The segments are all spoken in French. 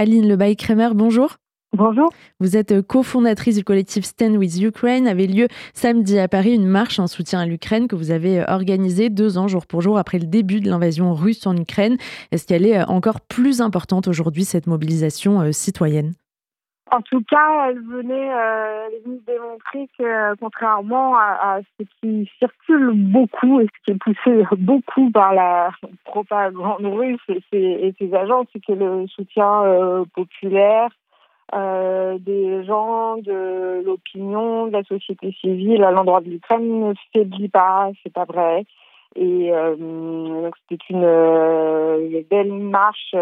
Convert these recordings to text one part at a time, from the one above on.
Aline Lebaille-Kremer, bonjour. Bonjour. Vous êtes cofondatrice du collectif Stand with Ukraine. Avait lieu samedi à Paris une marche en soutien à l'Ukraine que vous avez organisée deux ans jour pour jour après le début de l'invasion russe en Ukraine. Est-ce qu'elle est encore plus importante aujourd'hui, cette mobilisation euh, citoyenne? En tout cas, elle venait, euh, démontrer que, euh, contrairement à, ce qui circule beaucoup et ce qui est poussé beaucoup par la propagande russe et ses, agents, c'est que le soutien populaire euh, des gens, de l'opinion, de la société civile à l'endroit de l'Ukraine ne faiblit pas, c'est pas vrai. Et euh, donc c'était une, euh, belle marche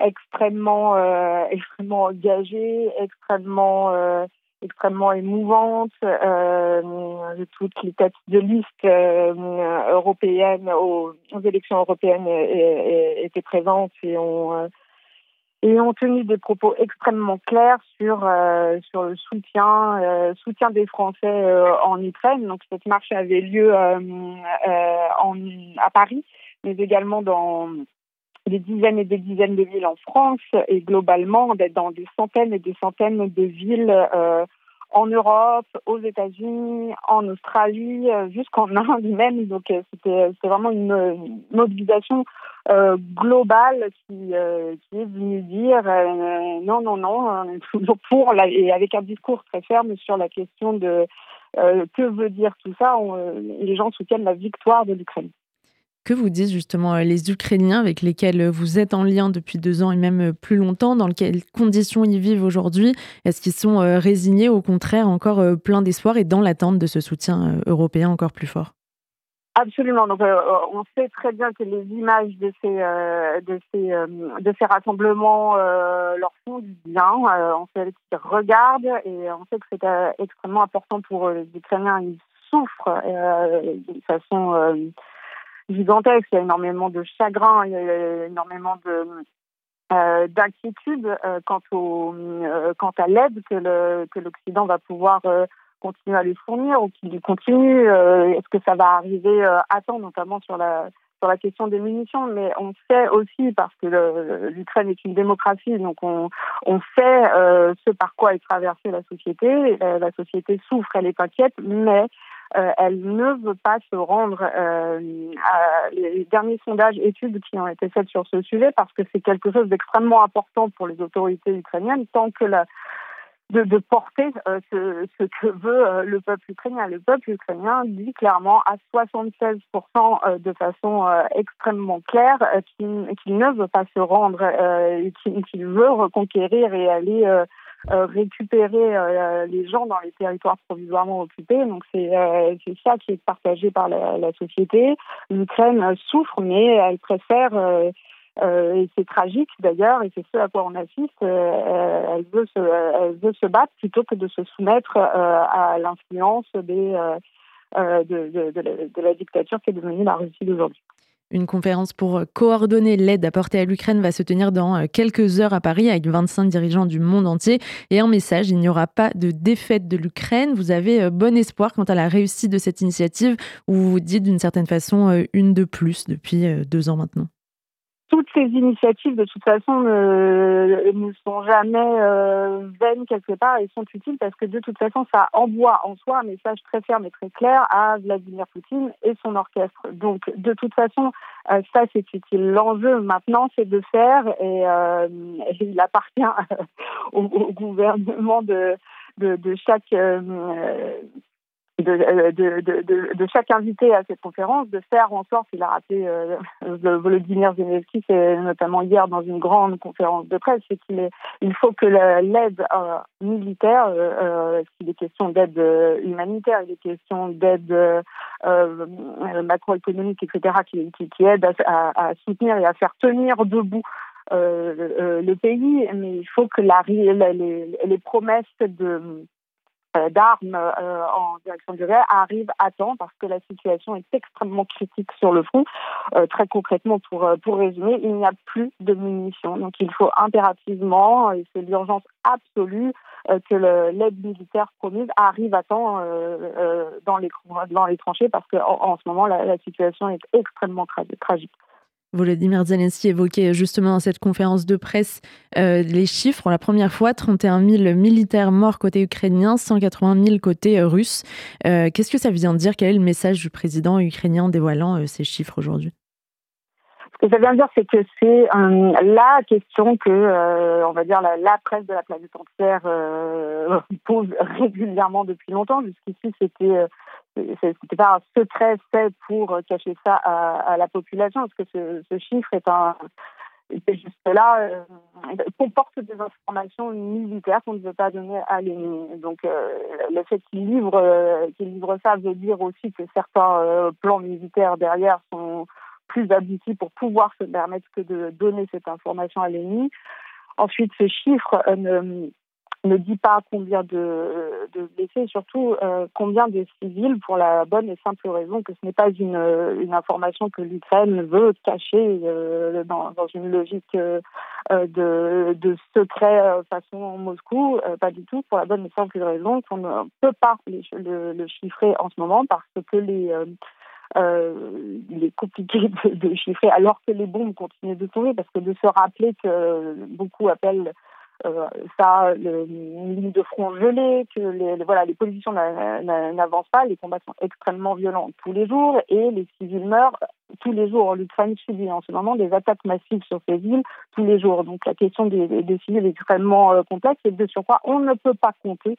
extrêmement, extrêmement engagée, extrêmement extrêmement émouvante. Euh, toutes les têtes de liste européennes aux, élections européennes étaient présentes et ont et ont tenu des propos extrêmement clairs sur euh, sur le soutien euh, soutien des Français euh, en Ukraine. Donc cette marche avait lieu en, à Paris, mais également dans des dizaines et des dizaines de villes en France et globalement dans des centaines et des centaines de villes en Europe, aux États-Unis, en Australie, jusqu'en Inde même. Donc c'était vraiment une mobilisation euh, globale qui, euh, est venue dire euh, non, non, non, toujours pour, et avec un discours très ferme sur la question de que veut dire tout ça. les gens soutiennent la victoire de l'Ukraine. Que vous disent justement les Ukrainiens avec lesquels vous êtes en lien depuis deux ans et même plus longtemps Dans quelles conditions ils vivent aujourd'hui? Est-ce qu'ils sont résignés, au contraire, encore plein d'espoir et dans l'attente de ce soutien européen encore plus fort? Absolument. Donc, euh, on sait très bien que les images de ces euh, de ces euh, de ces rassemblements leur font du bien. on sait qu'ils regardent et on sait que c'est extrêmement important pour les Ukrainiens. Ils souffrent d'une façon gigantesque. Il y a énormément de chagrin, il y a énormément de d'inquiétude quant au quant à l'aide que l'Occident va pouvoir continue à les fournir ou qui continue euh, Est-ce que ça va arriver euh, à temps, notamment sur la sur la question des munitions, mais on sait aussi, parce que l'Ukraine est une démocratie, donc on, on sait euh, ce par quoi est traversée la société. la société souffre, elle est inquiète, mais elle ne veut pas se rendre à les derniers sondages, études qui ont été faites sur ce sujet, parce que c'est quelque chose d'extrêmement important pour les autorités ukrainiennes, tant que la, de, de porter euh, ce, ce, que veut euh, le peuple ukrainien. Le peuple ukrainien dit clairement à 76% euh, de façon extrêmement claire qu'il ne veut pas se rendre, qu'il veut reconquérir et aller récupérer les gens dans les territoires provisoirement occupés. Donc c'est c'est ça qui est partagé par la, la société. L'Ukraine souffre, mais elle préfère euh, et c'est tragique d'ailleurs, et c'est ce à quoi on assiste. Euh, elle, veut se, elle veut se battre plutôt que de se soumettre euh, à l'influence des, de, de, de, la, dictature qui est devenue la Russie d'aujourd'hui. Une conférence pour coordonner l'aide apportée à l'Ukraine va se tenir dans quelques heures à Paris avec 25 dirigeants du monde entier. Et un message, il n'y aura pas de défaite de l'Ukraine. Vous avez bon espoir quant à la réussite de cette initiative vous vous dites d'une certaine façon une de plus depuis deux ans maintenant toutes ces initiatives, de toute façon, ne, ne sont jamais euh, vaines quelque part et sont utiles parce que de toute façon, ça envoie en soi un message très ferme et très clair à Vladimir Poutine et son orchestre. Donc, de toute façon, euh, ça, c'est utile. L'enjeu maintenant, c'est de faire, et, euh, il appartient au, gouvernement de, chaque euh, de, de, chaque invité à cette conférence de faire en sorte, il a rappelé euh, Volodymyr Zelensky, c'est notamment hier dans une grande conférence de presse, c'est qu'il il faut que l'aide euh, militaire, euh, s'il est question d'aide humanitaire, il est question d'aide macroéconomique, etc., qui, qui, aide à, soutenir et à faire tenir debout le pays, mais il faut que les, promesses de euh, d'armes euh, en direction du réel arrive à temps parce que la situation est extrêmement critique sur le front. Euh, très concrètement, pour, pour résumer, il n'y a plus de munitions. Donc il faut impérativement, et c'est l'urgence absolue, que l'aide militaire promise arrive à temps dans, les, dans les tranchées parce qu'en en, ce moment, la, la situation est extrêmement tragique. Volodymyr Zelensky évoquait justement dans cette conférence de presse euh, les chiffres. Pour la première fois, 31 000 militaires morts côté ukrainien, 180 000 côté euh, russe. Euh, qu'est-ce que ça vient dire? Quel est le message du président ukrainien dévoilant ces chiffres aujourd'hui? Ce que ça vient dire, c'est que c'est la question que, on va dire, la, presse de la planète entière pose régulièrement depuis longtemps. Jusqu'ici, c'était c'était pas un secret fait pour cacher ça à, la population, parce que ce, chiffre est un juste là, euh, comporte des informations militaires qu'on ne veut pas donner à l'ennemi. Donc, euh, le fait qu'il livre, euh, livre ça veut dire aussi que certains plans militaires derrière sont plus aboutis pour pouvoir se permettre que de donner cette information à l'ennemi. Ensuite, ce chiffre ne, ne dit pas combien de, blessés, surtout euh, combien de civils, pour la bonne et simple raison que ce n'est pas une, information que l'Ukraine veut cacher euh, dans, une logique euh, de, de secret façon Moscou, pas du tout, pour la bonne et simple raison qu'on ne peut pas le, le, chiffrer en ce moment parce que les il est compliqué de, de, chiffrer alors que les bombes continuent de tomber parce que de se rappeler que beaucoup appellent euh, ça, le, une ligne de front gelée, que les, voilà, les positions n'avancent pas, les combats sont extrêmement violents tous les jours et les civils meurent tous les jours. L'Ukraine subit en ce moment des attaques massives sur ces villes tous les jours. Donc la question des, des civils est extrêmement euh, complexe et de surcroît, on ne peut pas compter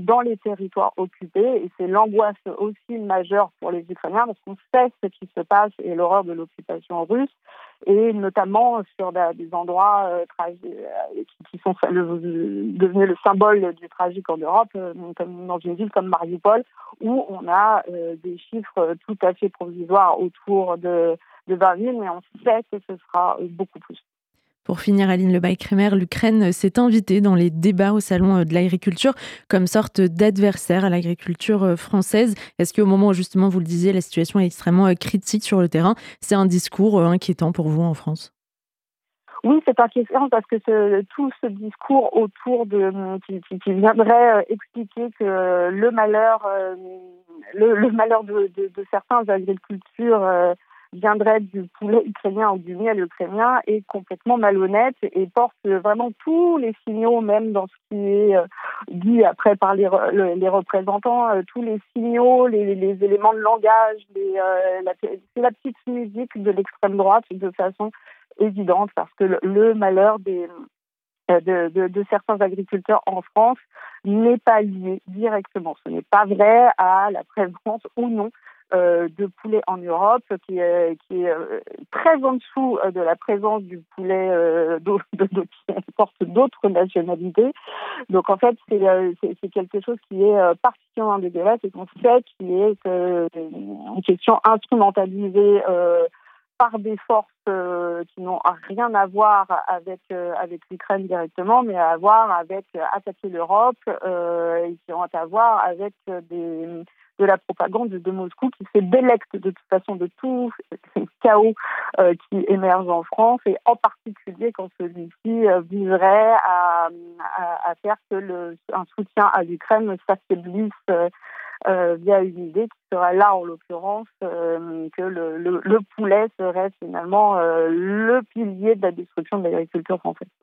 dans les territoires occupés. Et c'est l'angoisse aussi majeure pour les Ukrainiens parce qu'on sait ce qui se passe et l'horreur de l'occupation russe, et notamment sur des endroits euh, euh, qui, sont devenus le symbole du tragique en Europe, comme dans une ville comme Mariupol, où on a des chiffres tout à fait provisoires autour de, de 20 000, mais on sait que ce sera beaucoup plus. Pour finir, Aline Lebaille-Crémer, l'Ukraine s'est invitée dans les débats au Salon de l'agriculture comme sorte d'adversaire à l'agriculture française. Est-ce qu'au moment où justement vous le disiez, la situation est extrêmement critique sur le terrain, c'est un discours inquiétant pour vous en France? Oui, c'est inquiétant parce que tout ce discours autour de qui, viendrait expliquer que le malheur, euh, le, malheur de, certains agricultures euh, viendrait du poulet ukrainien ou du miel ukrainien est complètement malhonnête et porte vraiment tous les signaux, même dans ce qui est euh, dit après par les, les représentants, euh, tous les signaux, les, les, éléments de langage, euh, la, la petite musique de l'extrême droite de façon évidente parce que le, malheur de, certains agriculteurs en France n'est pas lié directement. Ce n'est pas vrai à la présence ou non de poulet en Europe qui est, euh, très en dessous euh, de la présence du poulet qui porte d'autres nationalités. Donc en fait, c'est quelque chose qui est particulièrement dégueulasse et qu'on sait qui est une question instrumentalisée par des forces qui n'ont rien à voir avec avec l'Ukraine directement, mais à voir avec attaquer l'Europe et qui ont à voir avec des de la propagande de Moscou qui se délecte de toute façon de tout chaos euh, qui émerge en France et en particulier quand celui-ci euh, viserait à, à, faire que le, un soutien à l'Ukraine s'affaiblisse euh, via une idée qui serait là en l'occurrence que le, le, le, poulet serait finalement le pilier de la destruction de l'agriculture française.